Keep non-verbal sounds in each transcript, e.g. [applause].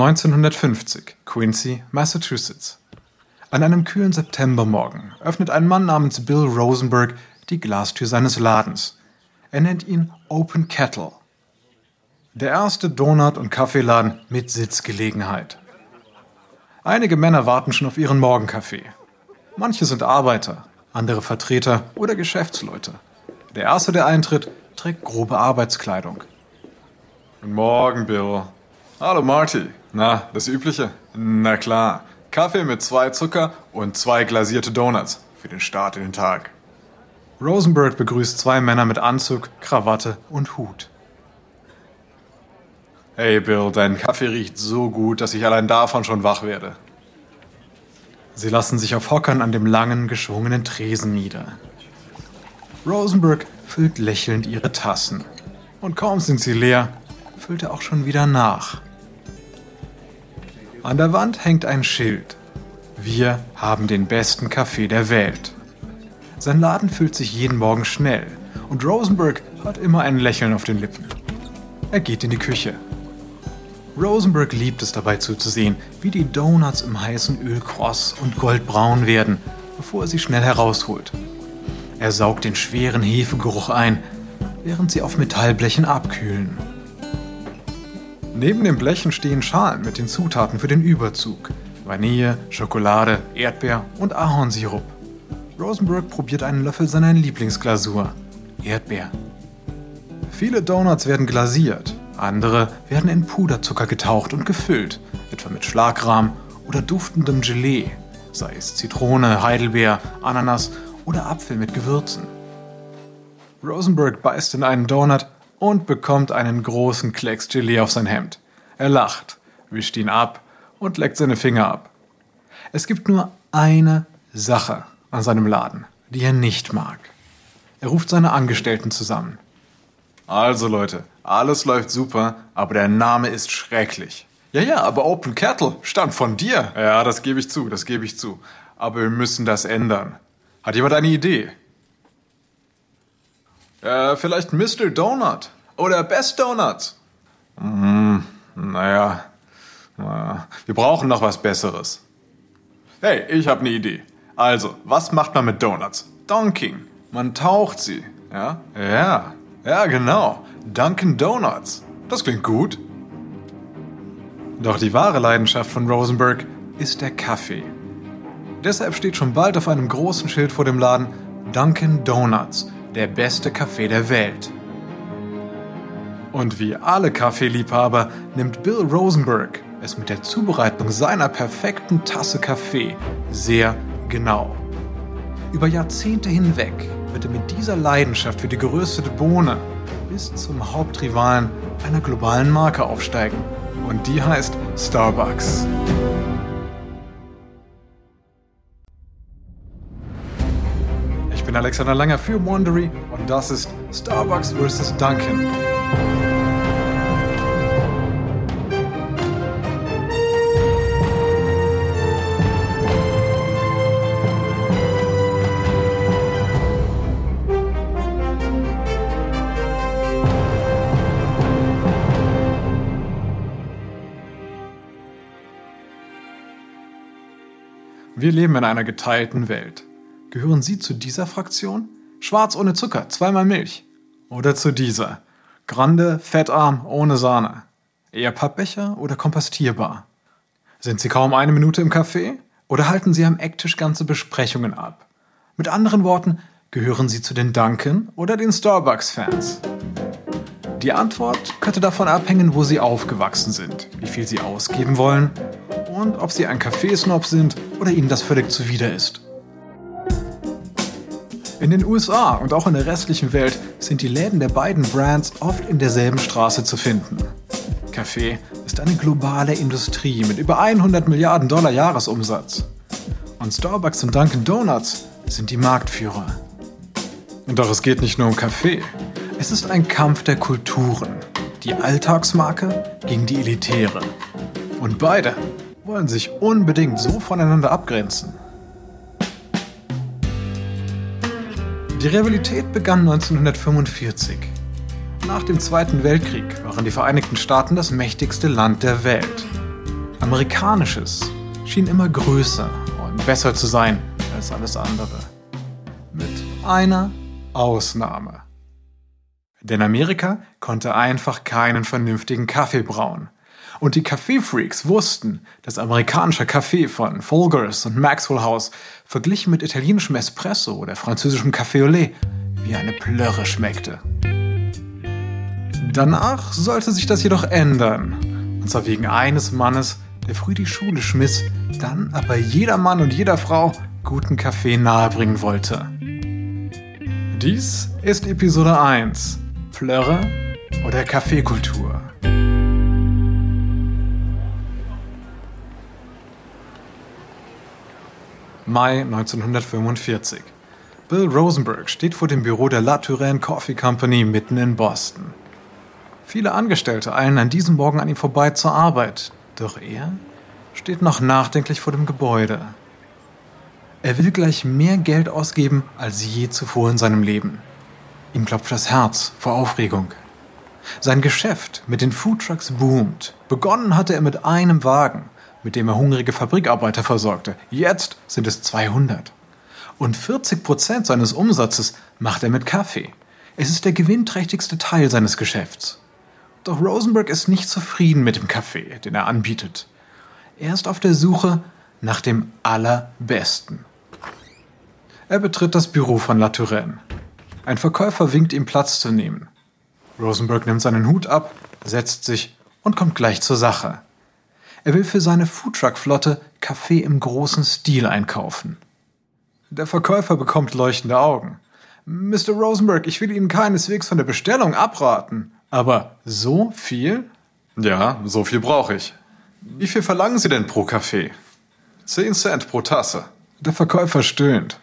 1950, Quincy, Massachusetts. An einem kühlen Septembermorgen öffnet ein Mann namens Bill Rosenberg die Glastür seines Ladens. Er nennt ihn Open Kettle. Der erste Donut- und Kaffeeladen mit Sitzgelegenheit. Einige Männer warten schon auf ihren Morgenkaffee. Manche sind Arbeiter, andere Vertreter oder Geschäftsleute. Der erste, der eintritt, trägt grobe Arbeitskleidung. Guten Morgen, Bill. Hallo, Marty. Na, das Übliche? Na klar. Kaffee mit zwei Zucker und zwei glasierte Donuts für den Start in den Tag. Rosenberg begrüßt zwei Männer mit Anzug, Krawatte und Hut. Hey Bill, dein Kaffee riecht so gut, dass ich allein davon schon wach werde. Sie lassen sich auf Hockern an dem langen, geschwungenen Tresen nieder. Rosenberg füllt lächelnd ihre Tassen. Und kaum sind sie leer, füllt er auch schon wieder nach. An der Wand hängt ein Schild. Wir haben den besten Kaffee der Welt. Sein Laden füllt sich jeden Morgen schnell und Rosenberg hat immer ein Lächeln auf den Lippen. Er geht in die Küche. Rosenberg liebt es dabei zuzusehen, wie die Donuts im heißen Öl kross und goldbraun werden, bevor er sie schnell herausholt. Er saugt den schweren Hefegeruch ein, während sie auf Metallblechen abkühlen. Neben den Blechen stehen Schalen mit den Zutaten für den Überzug. Vanille, Schokolade, Erdbeer und Ahornsirup. Rosenberg probiert einen Löffel seiner Lieblingsglasur. Erdbeer. Viele Donuts werden glasiert, andere werden in Puderzucker getaucht und gefüllt, etwa mit Schlagrahm oder duftendem Gelee, sei es Zitrone, Heidelbeer, Ananas oder Apfel mit Gewürzen. Rosenberg beißt in einen Donut und bekommt einen großen Klecks Gelee auf sein Hemd. Er lacht, wischt ihn ab und leckt seine Finger ab. Es gibt nur eine Sache an seinem Laden, die er nicht mag. Er ruft seine Angestellten zusammen. Also Leute, alles läuft super, aber der Name ist schrecklich. Ja, ja, aber Open Kettle stammt von dir. Ja, das gebe ich zu, das gebe ich zu. Aber wir müssen das ändern. Hat jemand eine Idee? Äh, vielleicht Mr. Donut oder Best Donuts. Hm, naja, naja, wir brauchen noch was Besseres. Hey, ich habe eine Idee. Also, was macht man mit Donuts? Dunking. Man taucht sie. Ja? Ja. Ja, genau. Dunkin' Donuts. Das klingt gut. Doch die wahre Leidenschaft von Rosenberg ist der Kaffee. Deshalb steht schon bald auf einem großen Schild vor dem Laden Dunkin' Donuts, der beste Kaffee der Welt. Und wie alle Kaffeeliebhaber nimmt Bill Rosenberg es mit der Zubereitung seiner perfekten Tasse Kaffee sehr genau. Über Jahrzehnte hinweg wird er mit dieser Leidenschaft für die geröstete Bohne bis zum Hauptrivalen einer globalen Marke aufsteigen. Und die heißt Starbucks. Alexander Langer für Wandery und das ist Starbucks vs. Duncan. Wir leben in einer geteilten Welt. Gehören Sie zu dieser Fraktion? Schwarz ohne Zucker, zweimal Milch. Oder zu dieser? Grande, fettarm, ohne Sahne. Eher Pappbecher oder kompostierbar? Sind Sie kaum eine Minute im Café? Oder halten Sie am Ecktisch ganze Besprechungen ab? Mit anderen Worten, gehören Sie zu den Duncan oder den Starbucks-Fans? Die Antwort könnte davon abhängen, wo Sie aufgewachsen sind, wie viel Sie ausgeben wollen und ob Sie ein Kaffeesnob sind oder Ihnen das völlig zuwider ist. In den USA und auch in der restlichen Welt sind die Läden der beiden Brands oft in derselben Straße zu finden. Kaffee ist eine globale Industrie mit über 100 Milliarden Dollar Jahresumsatz. Und Starbucks und Dunkin' Donuts sind die Marktführer. Und doch es geht nicht nur um Kaffee. Es ist ein Kampf der Kulturen. Die Alltagsmarke gegen die Elitäre. Und beide wollen sich unbedingt so voneinander abgrenzen. Die Rivalität begann 1945. Nach dem Zweiten Weltkrieg waren die Vereinigten Staaten das mächtigste Land der Welt. Amerikanisches schien immer größer und besser zu sein als alles andere. Mit einer Ausnahme. Denn Amerika konnte einfach keinen vernünftigen Kaffee brauen. Und die Kaffeefreaks wussten, dass amerikanischer Kaffee von Folgers und Maxwell House verglichen mit italienischem Espresso oder französischem Café au lait wie eine Plörre schmeckte. Danach sollte sich das jedoch ändern. Und zwar wegen eines Mannes, der früh die Schule schmiss, dann aber jeder Mann und jeder Frau guten Kaffee nahebringen wollte. Dies ist Episode 1. Plörre oder Kaffeekultur. Mai 1945. Bill Rosenberg steht vor dem Büro der La Touraine Coffee Company mitten in Boston. Viele Angestellte eilen an diesem Morgen an ihm vorbei zur Arbeit, doch er steht noch nachdenklich vor dem Gebäude. Er will gleich mehr Geld ausgeben als je zuvor in seinem Leben. Ihm klopft das Herz vor Aufregung. Sein Geschäft mit den Foodtrucks boomt. Begonnen hatte er mit einem Wagen, mit dem er hungrige Fabrikarbeiter versorgte. Jetzt sind es 200. Und 40 Prozent seines Umsatzes macht er mit Kaffee. Es ist der gewinnträchtigste Teil seines Geschäfts. Doch Rosenberg ist nicht zufrieden mit dem Kaffee, den er anbietet. Er ist auf der Suche nach dem Allerbesten. Er betritt das Büro von La Touraine. Ein Verkäufer winkt ihm Platz zu nehmen. Rosenberg nimmt seinen Hut ab, setzt sich und kommt gleich zur Sache. Er will für seine Foodtruck-Flotte Kaffee im großen Stil einkaufen. Der Verkäufer bekommt leuchtende Augen. Mr. Rosenberg, ich will Ihnen keineswegs von der Bestellung abraten. Aber so viel? Ja, so viel brauche ich. Wie viel verlangen Sie denn pro Kaffee? Zehn Cent pro Tasse. Der Verkäufer stöhnt.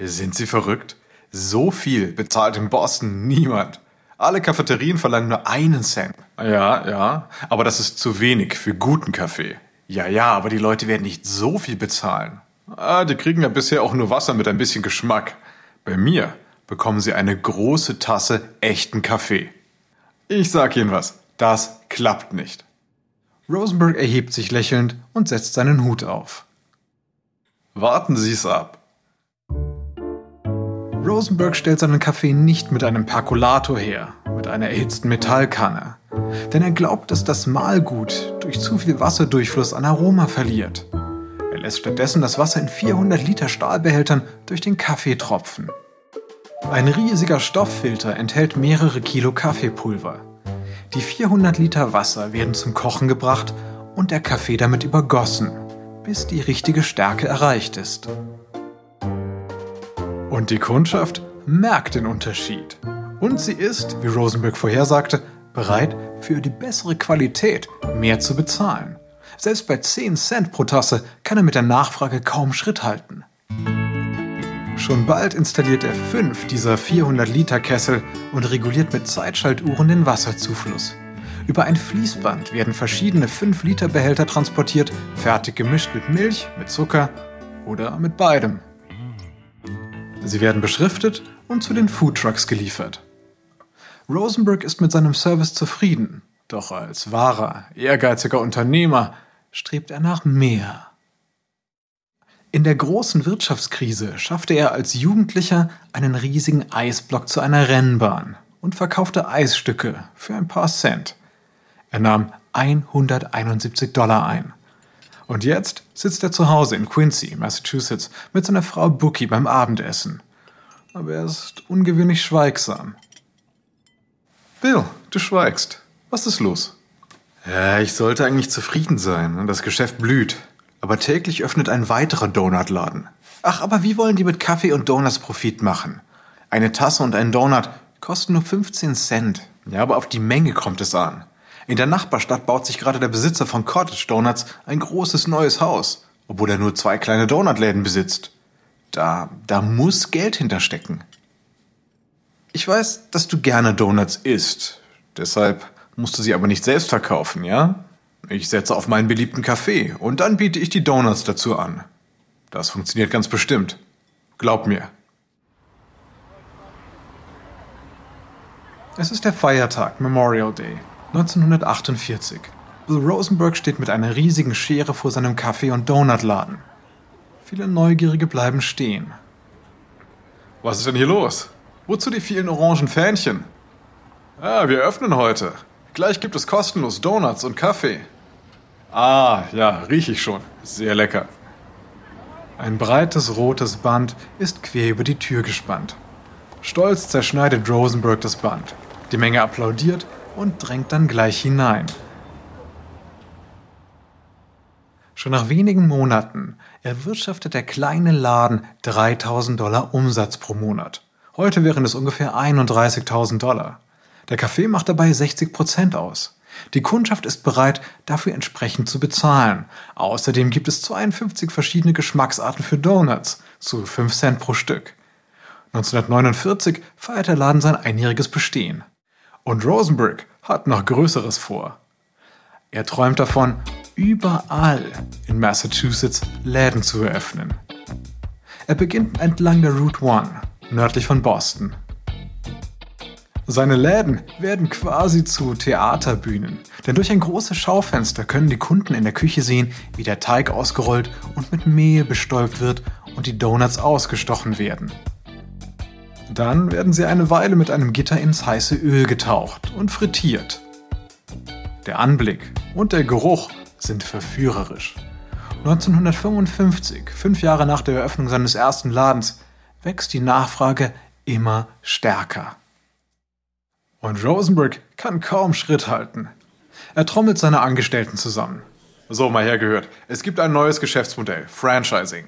Sind Sie verrückt? So viel bezahlt in Boston niemand. Alle Cafeterien verlangen nur einen Cent. Ja, ja, aber das ist zu wenig für guten Kaffee. Ja, ja, aber die Leute werden nicht so viel bezahlen. Ah, die kriegen ja bisher auch nur Wasser mit ein bisschen Geschmack. Bei mir bekommen sie eine große Tasse echten Kaffee. Ich sag Ihnen was, das klappt nicht. Rosenberg erhebt sich lächelnd und setzt seinen Hut auf. Warten Sie es ab. Rosenberg stellt seinen Kaffee nicht mit einem Perkulator her, mit einer erhitzten Metallkanne. Denn er glaubt, dass das Mahlgut durch zu viel Wasserdurchfluss an Aroma verliert. Er lässt stattdessen das Wasser in 400 Liter Stahlbehältern durch den Kaffee tropfen. Ein riesiger Stofffilter enthält mehrere Kilo Kaffeepulver. Die 400 Liter Wasser werden zum Kochen gebracht und der Kaffee damit übergossen, bis die richtige Stärke erreicht ist. Und die Kundschaft merkt den Unterschied. Und sie ist, wie Rosenberg vorhersagte, bereit, für die bessere Qualität mehr zu bezahlen. Selbst bei 10 Cent pro Tasse kann er mit der Nachfrage kaum Schritt halten. Schon bald installiert er fünf dieser 400 Liter Kessel und reguliert mit Zeitschaltuhren den Wasserzufluss. Über ein Fließband werden verschiedene 5 Liter Behälter transportiert, fertig gemischt mit Milch, mit Zucker oder mit beidem. Sie werden beschriftet und zu den Foodtrucks geliefert. Rosenberg ist mit seinem Service zufrieden, doch als wahrer, ehrgeiziger Unternehmer strebt er nach mehr. In der großen Wirtschaftskrise schaffte er als Jugendlicher einen riesigen Eisblock zu einer Rennbahn und verkaufte Eisstücke für ein paar Cent. Er nahm 171 Dollar ein. Und jetzt sitzt er zu Hause in Quincy, Massachusetts, mit seiner Frau Bookie beim Abendessen. Aber er ist ungewöhnlich schweigsam. Bill, du schweigst. Was ist los? Ja, ich sollte eigentlich zufrieden sein. Das Geschäft blüht. Aber täglich öffnet ein weiterer Donutladen. Ach, aber wie wollen die mit Kaffee und Donuts Profit machen? Eine Tasse und ein Donut kosten nur 15 Cent. Ja, aber auf die Menge kommt es an. In der Nachbarstadt baut sich gerade der Besitzer von Cottage Donuts ein großes neues Haus, obwohl er nur zwei kleine Donutläden besitzt. Da, da muss Geld hinterstecken. Ich weiß, dass du gerne Donuts isst. Deshalb musst du sie aber nicht selbst verkaufen, ja? Ich setze auf meinen beliebten Kaffee und dann biete ich die Donuts dazu an. Das funktioniert ganz bestimmt. Glaub mir. Es ist der Feiertag, Memorial Day, 1948. Bill Rosenberg steht mit einer riesigen Schere vor seinem Kaffee- und Donutladen. Viele Neugierige bleiben stehen. Was ist denn hier los? Wozu die vielen orangen Fähnchen? Ah, wir öffnen heute. Gleich gibt es kostenlos Donuts und Kaffee. Ah, ja, rieche ich schon. Sehr lecker. Ein breites rotes Band ist quer über die Tür gespannt. Stolz zerschneidet Rosenberg das Band. Die Menge applaudiert und drängt dann gleich hinein. Schon nach wenigen Monaten erwirtschaftet der kleine Laden 3000 Dollar Umsatz pro Monat. Heute wären es ungefähr 31.000 Dollar. Der Kaffee macht dabei 60 Prozent aus. Die Kundschaft ist bereit, dafür entsprechend zu bezahlen. Außerdem gibt es 52 verschiedene Geschmacksarten für Donuts zu 5 Cent pro Stück. 1949 feiert der Laden sein einjähriges Bestehen. Und Rosenberg hat noch Größeres vor. Er träumt davon, überall in Massachusetts Läden zu eröffnen. Er beginnt entlang der Route 1, nördlich von Boston. Seine Läden werden quasi zu Theaterbühnen, denn durch ein großes Schaufenster können die Kunden in der Küche sehen, wie der Teig ausgerollt und mit Mehl bestäubt wird und die Donuts ausgestochen werden. Dann werden sie eine Weile mit einem Gitter ins heiße Öl getaucht und frittiert. Der Anblick und der Geruch sind verführerisch. 1955, fünf Jahre nach der Eröffnung seines ersten Ladens, wächst die Nachfrage immer stärker. Und Rosenberg kann kaum Schritt halten. Er trommelt seine Angestellten zusammen. So, mal hergehört. Es gibt ein neues Geschäftsmodell, Franchising.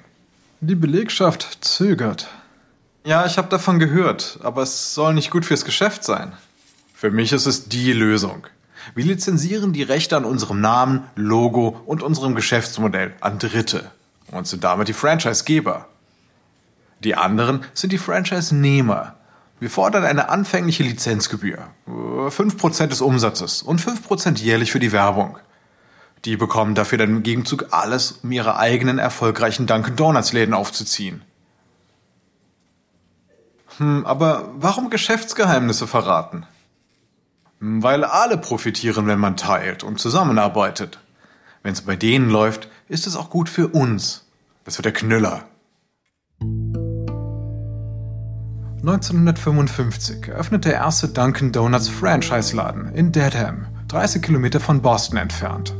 Die Belegschaft zögert. Ja, ich habe davon gehört, aber es soll nicht gut fürs Geschäft sein. Für mich ist es die Lösung. Wir lizenzieren die Rechte an unserem Namen, Logo und unserem Geschäftsmodell an Dritte und sind damit die Franchise-Geber. Die anderen sind die Franchise-Nehmer, wir fordern eine anfängliche Lizenzgebühr, 5% des Umsatzes und 5% jährlich für die Werbung. Die bekommen dafür dann im Gegenzug alles, um ihre eigenen erfolgreichen Dunkin' Donuts Läden aufzuziehen. Hm, aber warum Geschäftsgeheimnisse verraten? Hm, weil alle profitieren, wenn man teilt und zusammenarbeitet. Wenn es bei denen läuft, ist es auch gut für uns. Das wird der Knüller. 1955 eröffnet der erste Dunkin' Donuts Franchise-Laden in Dedham, 30 Kilometer von Boston entfernt.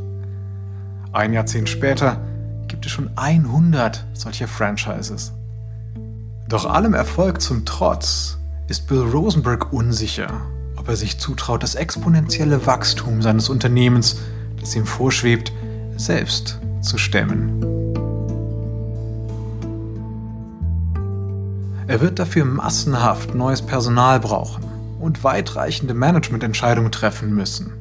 Ein Jahrzehnt später gibt es schon 100 solcher Franchises. Doch allem Erfolg zum Trotz ist Bill Rosenberg unsicher, ob er sich zutraut, das exponentielle Wachstum seines Unternehmens, das ihm vorschwebt, selbst zu stemmen. Er wird dafür massenhaft neues Personal brauchen und weitreichende Managemententscheidungen treffen müssen.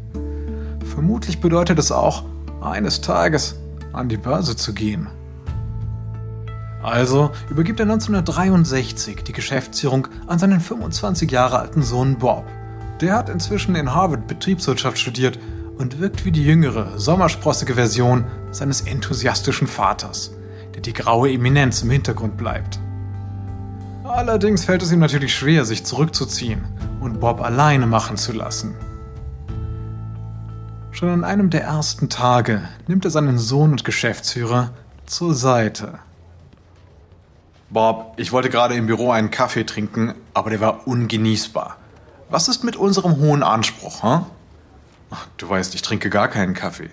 Vermutlich bedeutet es auch, eines Tages an die Börse zu gehen. Also übergibt er 1963 die Geschäftsführung an seinen 25 Jahre alten Sohn Bob. Der hat inzwischen in Harvard Betriebswirtschaft studiert und wirkt wie die jüngere, sommersprossige Version seines enthusiastischen Vaters, der die graue Eminenz im Hintergrund bleibt. Allerdings fällt es ihm natürlich schwer, sich zurückzuziehen und Bob alleine machen zu lassen. Schon an einem der ersten Tage nimmt er seinen Sohn und Geschäftsführer zur Seite. Bob, ich wollte gerade im Büro einen Kaffee trinken, aber der war ungenießbar. Was ist mit unserem hohen Anspruch, hm? Du weißt, ich trinke gar keinen Kaffee.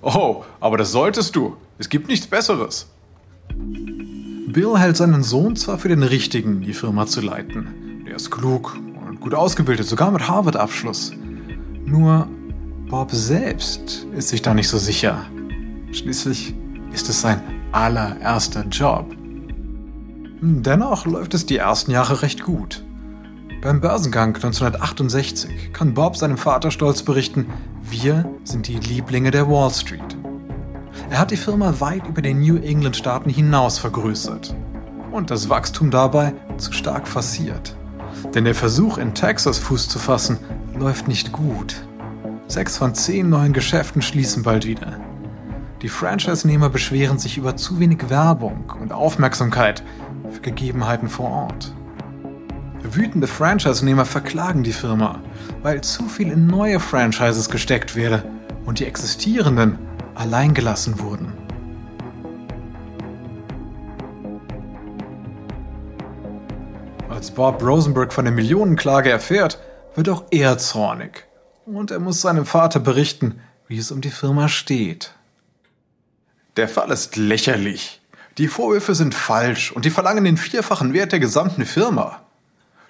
Oh, aber das solltest du. Es gibt nichts Besseres. Bill hält seinen Sohn zwar für den Richtigen, die Firma zu leiten. Er ist klug und gut ausgebildet, sogar mit Harvard-Abschluss. Nur Bob selbst ist sich da nicht so sicher. Schließlich ist es sein allererster Job. Dennoch läuft es die ersten Jahre recht gut. Beim Börsengang 1968 kann Bob seinem Vater stolz berichten, wir sind die Lieblinge der Wall Street. Er hat die Firma weit über den New England-Staaten hinaus vergrößert. Und das Wachstum dabei zu stark forciert. Denn der Versuch, in Texas Fuß zu fassen, läuft nicht gut. Sechs von zehn neuen Geschäften schließen bald wieder. Die Franchise-Nehmer beschweren sich über zu wenig Werbung und Aufmerksamkeit für Gegebenheiten vor Ort. Wütende Franchise-Nehmer verklagen die Firma, weil zu viel in neue Franchises gesteckt werde und die existierenden allein gelassen wurden. Als Bob Rosenberg von der Millionenklage erfährt, wird auch er zornig. Und er muss seinem Vater berichten, wie es um die Firma steht. Der Fall ist lächerlich. Die Vorwürfe sind falsch und die verlangen den vierfachen Wert der gesamten Firma.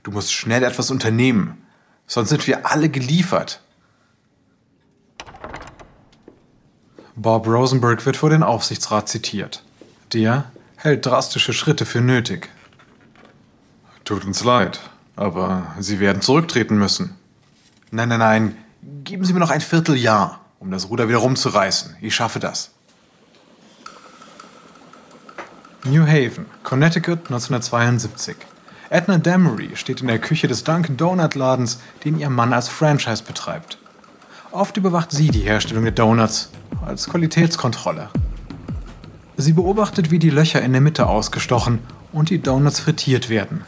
Du musst schnell etwas unternehmen, sonst sind wir alle geliefert. Bob Rosenberg wird vor den Aufsichtsrat zitiert. Der hält drastische Schritte für nötig. Tut uns leid, aber Sie werden zurücktreten müssen. Nein, nein, nein, geben Sie mir noch ein Vierteljahr, um das Ruder wieder rumzureißen. Ich schaffe das. New Haven, Connecticut 1972. Edna Damery steht in der Küche des Dunkin' Donut Ladens, den ihr Mann als Franchise betreibt. Oft überwacht sie die Herstellung der Donuts als Qualitätskontrolle. Sie beobachtet, wie die Löcher in der Mitte ausgestochen und die Donuts frittiert werden.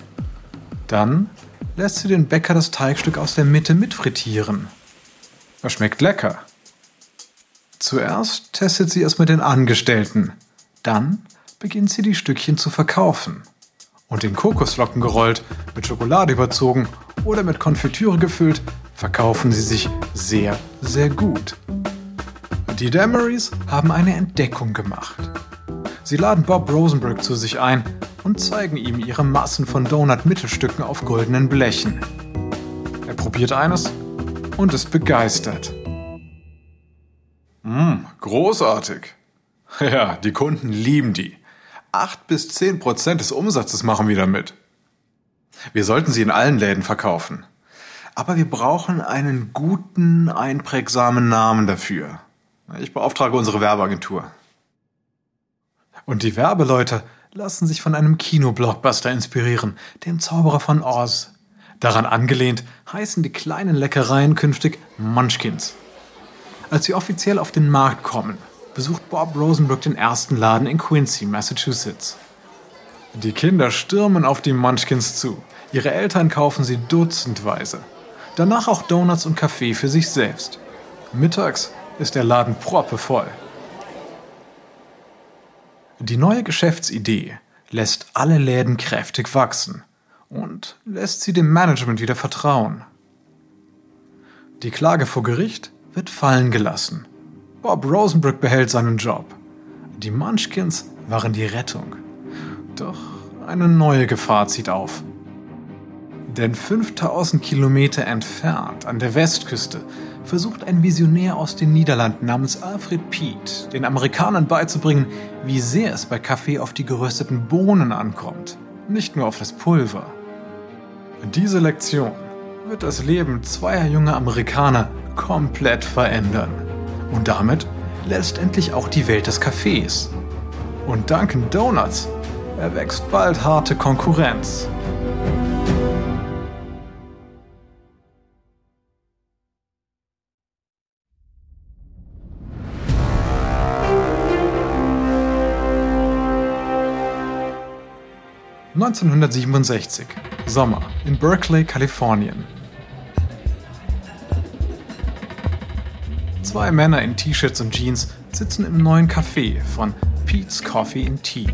Dann lässt sie den Bäcker das Teigstück aus der Mitte mitfrittieren. Es schmeckt lecker. Zuerst testet sie es mit den Angestellten. Dann beginnt sie die Stückchen zu verkaufen. Und in Kokosflocken gerollt, mit Schokolade überzogen oder mit Konfitüre gefüllt, verkaufen sie sich sehr, sehr gut. Die Damerys haben eine Entdeckung gemacht. Sie laden Bob Rosenberg zu sich ein und zeigen ihm ihre Massen von Donut-Mittelstücken auf goldenen Blechen. Er probiert eines und ist begeistert. Mm, großartig. [laughs] Ja, die Kunden lieben die. 8 bis 10 Prozent des Umsatzes machen wir damit. Wir sollten sie in allen Läden verkaufen. Aber wir brauchen einen guten, einprägsamen Namen dafür. Ich beauftrage unsere Werbeagentur. Und die Werbeleute lassen sich von einem Kinoblockbuster inspirieren, dem Zauberer von Oz. Daran angelehnt heißen die kleinen Leckereien künftig Munchkins. Als sie offiziell auf den Markt kommen, besucht Bob Rosenberg den ersten Laden in Quincy, Massachusetts. Die Kinder stürmen auf die Munchkins zu. Ihre Eltern kaufen sie dutzendweise. Danach auch Donuts und Kaffee für sich selbst. Mittags ist der Laden proppevoll. Die neue Geschäftsidee lässt alle Läden kräftig wachsen und lässt sie dem Management wieder vertrauen. Die Klage vor Gericht wird fallen gelassen. Bob Rosenberg behält seinen Job. Die Munchkins waren die Rettung. Doch eine neue Gefahr zieht auf. Denn 5000 Kilometer entfernt an der Westküste versucht ein Visionär aus den Niederlanden namens Alfred Piet den Amerikanern beizubringen, wie sehr es bei Kaffee auf die gerösteten Bohnen ankommt, nicht nur auf das Pulver. Diese Lektion wird das Leben zweier junger Amerikaner komplett verändern. Und damit letztendlich auch die Welt des Kaffees. Und Dunkin' Donuts erwächst bald harte Konkurrenz. 1967. Sommer in Berkeley, Kalifornien. Zwei Männer in T-Shirts und Jeans sitzen im neuen Café von Pete's Coffee and Tea.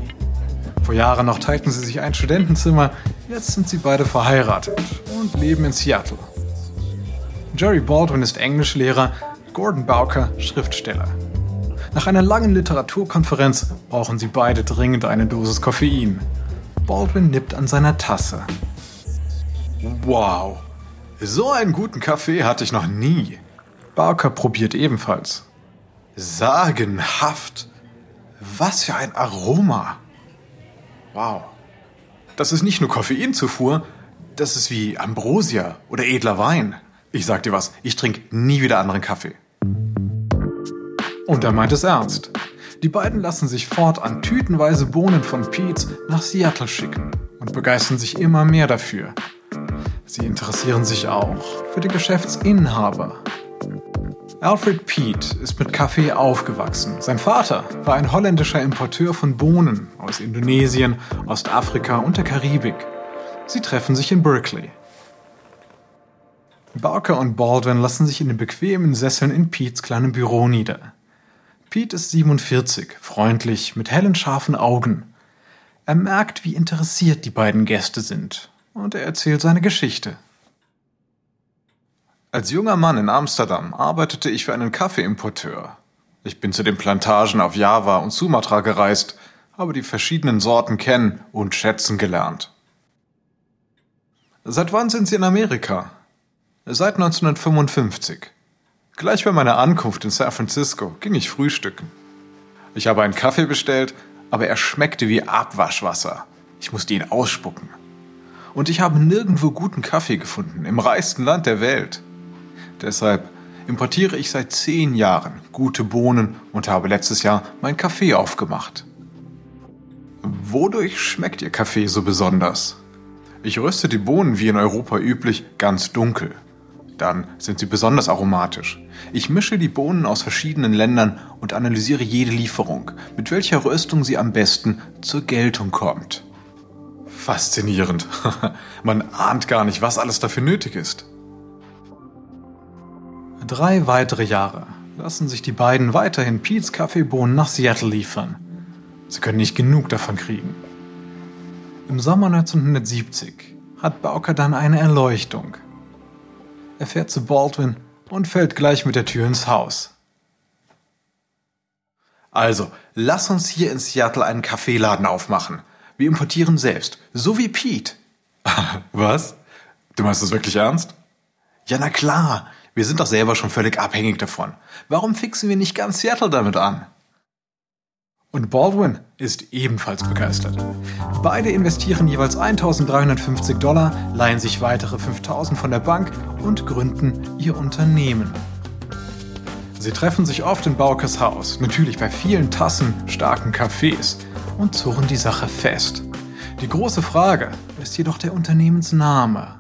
Vor Jahren noch teilten sie sich ein Studentenzimmer, jetzt sind sie beide verheiratet und leben in Seattle. Jerry Baldwin ist Englischlehrer, Gordon Bowker Schriftsteller. Nach einer langen Literaturkonferenz brauchen sie beide dringend eine Dosis Koffein. Baldwin nippt an seiner Tasse. Wow, so einen guten Kaffee hatte ich noch nie. Barker probiert ebenfalls. Sagenhaft. Was für ein Aroma. Wow. Das ist nicht nur Koffeinzufuhr, das ist wie Ambrosia oder edler Wein. Ich sag dir was, ich trinke nie wieder anderen Kaffee. Und er meint es ernst. Die beiden lassen sich fortan tütenweise Bohnen von Pete's nach Seattle schicken und begeistern sich immer mehr dafür. Sie interessieren sich auch für den Geschäftsinhaber. Alfred Pete ist mit Kaffee aufgewachsen. Sein Vater war ein holländischer Importeur von Bohnen aus Indonesien, Ostafrika und der Karibik. Sie treffen sich in Berkeley. Barker und Baldwin lassen sich in den bequemen Sesseln in Pete's kleinem Büro nieder. Pete ist 47, freundlich, mit hellen, scharfen Augen. Er merkt, wie interessiert die beiden Gäste sind, und er erzählt seine Geschichte. Als junger Mann in Amsterdam arbeitete ich für einen Kaffeeimporteur. Ich bin zu den Plantagen auf Java und Sumatra gereist, habe die verschiedenen Sorten kennen und schätzen gelernt. Seit wann sind Sie in Amerika? Seit 1955. Gleich bei meiner Ankunft in San Francisco ging ich frühstücken. Ich habe einen Kaffee bestellt, aber er schmeckte wie Abwaschwasser. Ich musste ihn ausspucken. Und ich habe nirgendwo guten Kaffee gefunden, im reichsten Land der Welt. Deshalb importiere ich seit zehn Jahren gute Bohnen und habe letztes Jahr mein Kaffee aufgemacht. Wodurch schmeckt Ihr Kaffee so besonders? Ich röste die Bohnen wie in Europa üblich ganz dunkel. Dann sind sie besonders aromatisch. Ich mische die Bohnen aus verschiedenen Ländern und analysiere jede Lieferung, mit welcher Röstung sie am besten zur Geltung kommt. Faszinierend. [laughs] Man ahnt gar nicht, was alles dafür nötig ist. Drei weitere Jahre lassen sich die beiden weiterhin Pete's Kaffeebohnen nach Seattle liefern. Sie können nicht genug davon kriegen. Im Sommer 1970 hat Bauker dann eine Erleuchtung. Er fährt zu Baldwin und fällt gleich mit der Tür ins Haus. Also, lass uns hier in Seattle einen Kaffeeladen aufmachen. Wir importieren selbst, so wie Pete. [laughs] Was? Du meinst das wirklich ernst? Ja, na klar. Wir sind doch selber schon völlig abhängig davon. Warum fixen wir nicht ganz Seattle damit an? Und Baldwin ist ebenfalls begeistert. Beide investieren jeweils 1350 Dollar, leihen sich weitere 5000 von der Bank und gründen ihr Unternehmen. Sie treffen sich oft in Baukers Haus, natürlich bei vielen Tassen starken Kaffees und zurren die Sache fest. Die große Frage ist jedoch der Unternehmensname.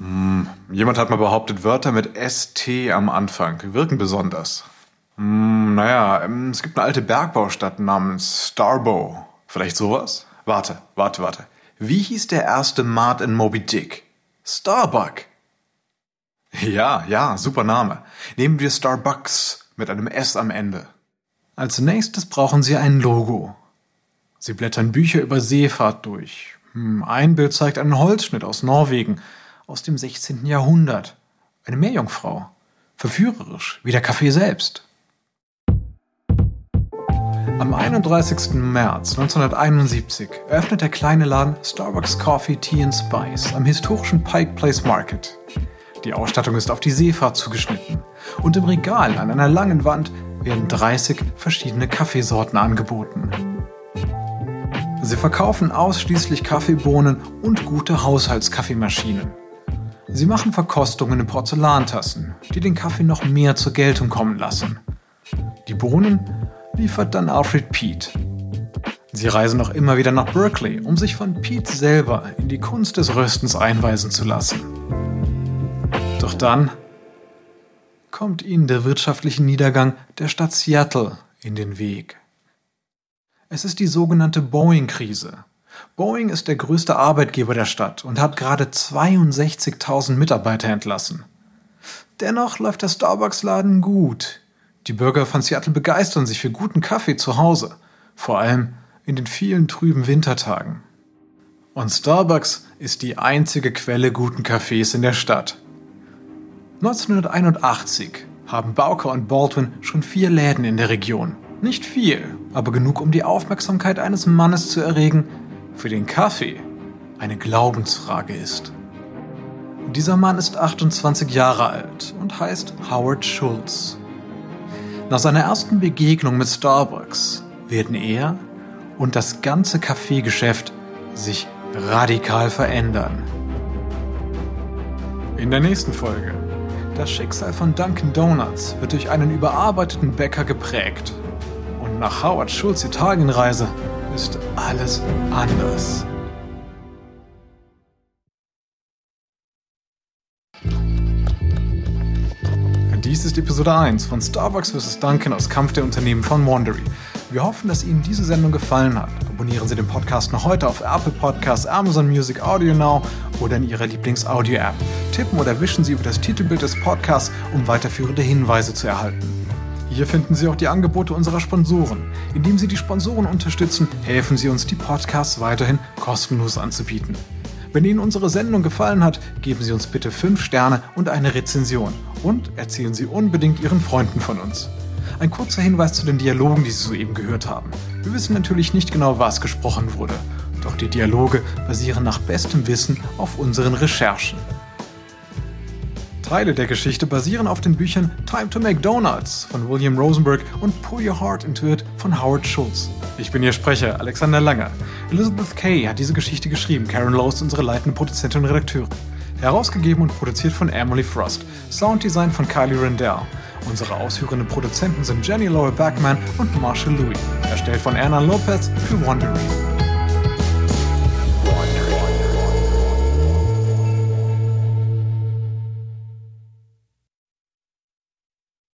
Hm, jemand hat mal behauptet, Wörter mit ST am Anfang wirken besonders. Hm, naja, ähm, es gibt eine alte Bergbaustadt namens Starbow. Vielleicht sowas? Warte, warte, warte. Wie hieß der erste Mart in Moby Dick? Starbuck. Ja, ja, super Name. Nehmen wir Starbucks mit einem S am Ende. Als nächstes brauchen Sie ein Logo. Sie blättern Bücher über Seefahrt durch. Hm, ein Bild zeigt einen Holzschnitt aus Norwegen aus dem 16. Jahrhundert. Eine Meerjungfrau. Verführerisch, wie der Kaffee selbst. Am 31. März 1971 eröffnet der kleine Laden Starbucks Coffee Tea and Spice am historischen Pike Place Market. Die Ausstattung ist auf die Seefahrt zugeschnitten und im Regal an einer langen Wand werden 30 verschiedene Kaffeesorten angeboten. Sie verkaufen ausschließlich Kaffeebohnen und gute Haushaltskaffeemaschinen. Sie machen Verkostungen in Porzellantassen, die den Kaffee noch mehr zur Geltung kommen lassen. Die Bohnen liefert dann Alfred Pete. Sie reisen noch immer wieder nach Berkeley, um sich von Pete selber in die Kunst des Röstens einweisen zu lassen. Doch dann kommt ihnen der wirtschaftliche Niedergang der Stadt Seattle in den Weg. Es ist die sogenannte Boeing-Krise. Boeing ist der größte Arbeitgeber der Stadt und hat gerade 62.000 Mitarbeiter entlassen. Dennoch läuft der Starbucks-Laden gut. Die Bürger von Seattle begeistern sich für guten Kaffee zu Hause, vor allem in den vielen trüben Wintertagen. Und Starbucks ist die einzige Quelle guten Kaffees in der Stadt. 1981 haben Bauker und Baldwin schon vier Läden in der Region. Nicht viel, aber genug, um die Aufmerksamkeit eines Mannes zu erregen, für den Kaffee eine Glaubensfrage ist. Dieser Mann ist 28 Jahre alt und heißt Howard Schulz. Nach seiner ersten Begegnung mit Starbucks werden er und das ganze Kaffeegeschäft sich radikal verändern. In der nächsten Folge. Das Schicksal von Dunkin' Donuts wird durch einen überarbeiteten Bäcker geprägt. Und nach Howard Schulz Italienreise ist alles anders. Dies ist Episode 1 von Starbucks vs. Duncan aus Kampf der Unternehmen von Wandery. Wir hoffen, dass Ihnen diese Sendung gefallen hat. Abonnieren Sie den Podcast noch heute auf Apple Podcasts, Amazon Music, Audio Now oder in Ihrer Lieblings-Audio-App. Tippen oder wischen Sie über das Titelbild des Podcasts, um weiterführende Hinweise zu erhalten. Hier finden Sie auch die Angebote unserer Sponsoren. Indem Sie die Sponsoren unterstützen, helfen Sie uns, die Podcasts weiterhin kostenlos anzubieten. Wenn Ihnen unsere Sendung gefallen hat, geben Sie uns bitte 5 Sterne und eine Rezension und erzählen Sie unbedingt Ihren Freunden von uns. Ein kurzer Hinweis zu den Dialogen, die Sie soeben gehört haben. Wir wissen natürlich nicht genau, was gesprochen wurde, doch die Dialoge basieren nach bestem Wissen auf unseren Recherchen. Teile der Geschichte basieren auf den Büchern Time to Make Donuts von William Rosenberg und Pull Your Heart Into It von Howard Schultz. Ich bin Ihr Sprecher, Alexander Langer. Elizabeth Kay hat diese Geschichte geschrieben. Karen Lowe ist unsere leitende Produzentin und Redakteurin. Herausgegeben und produziert von Emily Frost. Sounddesign von Kylie Rendell. Unsere ausführenden Produzenten sind Jenny Laura Backman und Marshall Louis. Erstellt von Erna Lopez für Wondery.